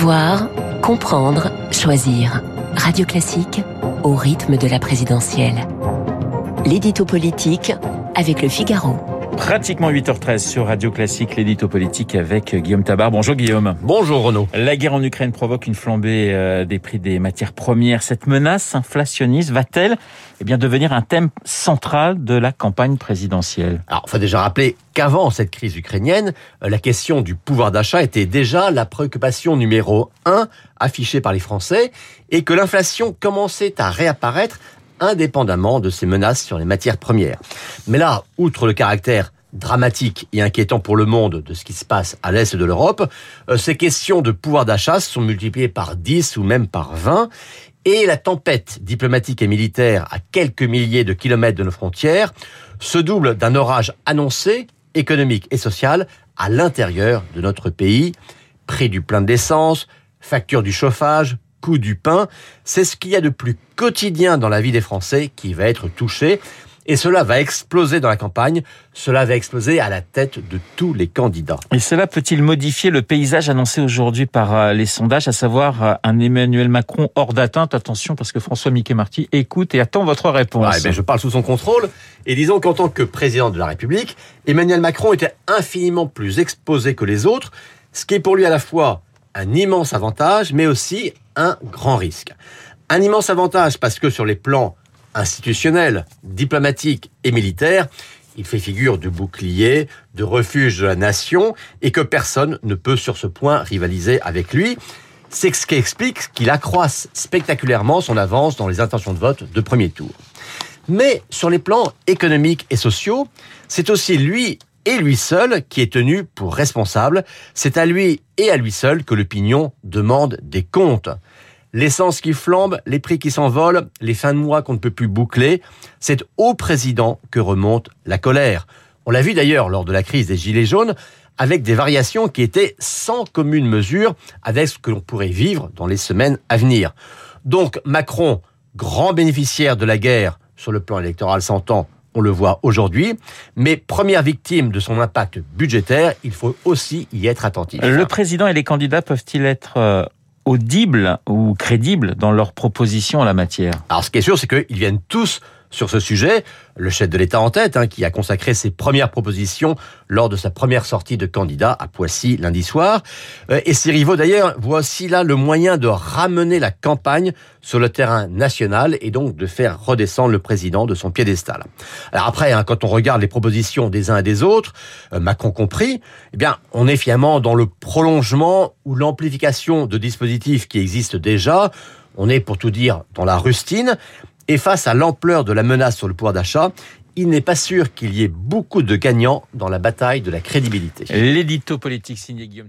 Savoir, comprendre, choisir. Radio Classique au rythme de la présidentielle. L'édito politique avec le Figaro. Pratiquement 8h13 sur Radio Classique, l'édito politique avec Guillaume Tabar. Bonjour Guillaume. Bonjour Renaud. La guerre en Ukraine provoque une flambée euh, des prix des matières premières. Cette menace inflationniste va-t-elle eh bien, devenir un thème central de la campagne présidentielle? Alors, il faut déjà rappeler qu'avant cette crise ukrainienne, euh, la question du pouvoir d'achat était déjà la préoccupation numéro un affichée par les Français et que l'inflation commençait à réapparaître indépendamment de ces menaces sur les matières premières. Mais là, outre le caractère dramatique et inquiétant pour le monde de ce qui se passe à l'est de l'Europe, euh, ces questions de pouvoir d'achat sont multipliées par 10 ou même par 20 et la tempête diplomatique et militaire à quelques milliers de kilomètres de nos frontières se double d'un orage annoncé, économique et social, à l'intérieur de notre pays. Prix du plein d'essence, facture du chauffage, coût du pain, c'est ce qu'il y a de plus quotidien dans la vie des Français qui va être touché. Et cela va exploser dans la campagne, cela va exploser à la tête de tous les candidats. Et cela peut-il modifier le paysage annoncé aujourd'hui par euh, les sondages, à savoir euh, un Emmanuel Macron hors d'atteinte? Attention, parce que François Mickey Marty écoute et attend votre réponse. Ben je parle sous son contrôle, et disons qu'en tant que président de la République, Emmanuel Macron était infiniment plus exposé que les autres, ce qui est pour lui à la fois un immense avantage, mais aussi un grand risque. Un immense avantage parce que sur les plans institutionnels, diplomatiques et militaires, il fait figure de bouclier, de refuge de la nation, et que personne ne peut sur ce point rivaliser avec lui. C'est ce qui explique qu'il accroisse spectaculairement son avance dans les intentions de vote de premier tour. Mais sur les plans économiques et sociaux, c'est aussi lui et lui seul qui est tenu pour responsable. C'est à lui et à lui seul que l'opinion demande des comptes. L'essence qui flambe, les prix qui s'envolent, les fins de mois qu'on ne peut plus boucler, c'est au président que remonte la colère. On l'a vu d'ailleurs lors de la crise des Gilets jaunes, avec des variations qui étaient sans commune mesure avec ce que l'on pourrait vivre dans les semaines à venir. Donc Macron, grand bénéficiaire de la guerre sur le plan électoral s'entend, on le voit aujourd'hui, mais première victime de son impact budgétaire, il faut aussi y être attentif. Le président et les candidats peuvent-ils être euh, audibles ou crédibles dans leurs propositions en la matière? Alors ce qui est sûr, c'est qu'ils viennent tous sur ce sujet. Le chef de l'État en tête, hein, qui a consacré ses premières propositions lors de sa première sortie de candidat à Poissy lundi soir. Euh, et ses rivaux d'ailleurs voient aussi là le moyen de ramener la campagne sur le terrain national et donc de faire redescendre le président de son piédestal. Alors après, hein, quand on regarde les propositions des uns et des autres, euh, Macron compris, eh bien, on est finalement dans le prolongement ou l'amplification de dispositifs qui existent déjà. On est, pour tout dire, dans la rustine. Et face à l'ampleur de la menace sur le pouvoir d'achat, il n'est pas sûr qu'il y ait beaucoup de gagnants dans la bataille de la crédibilité. L'édito politique signé Guillaume.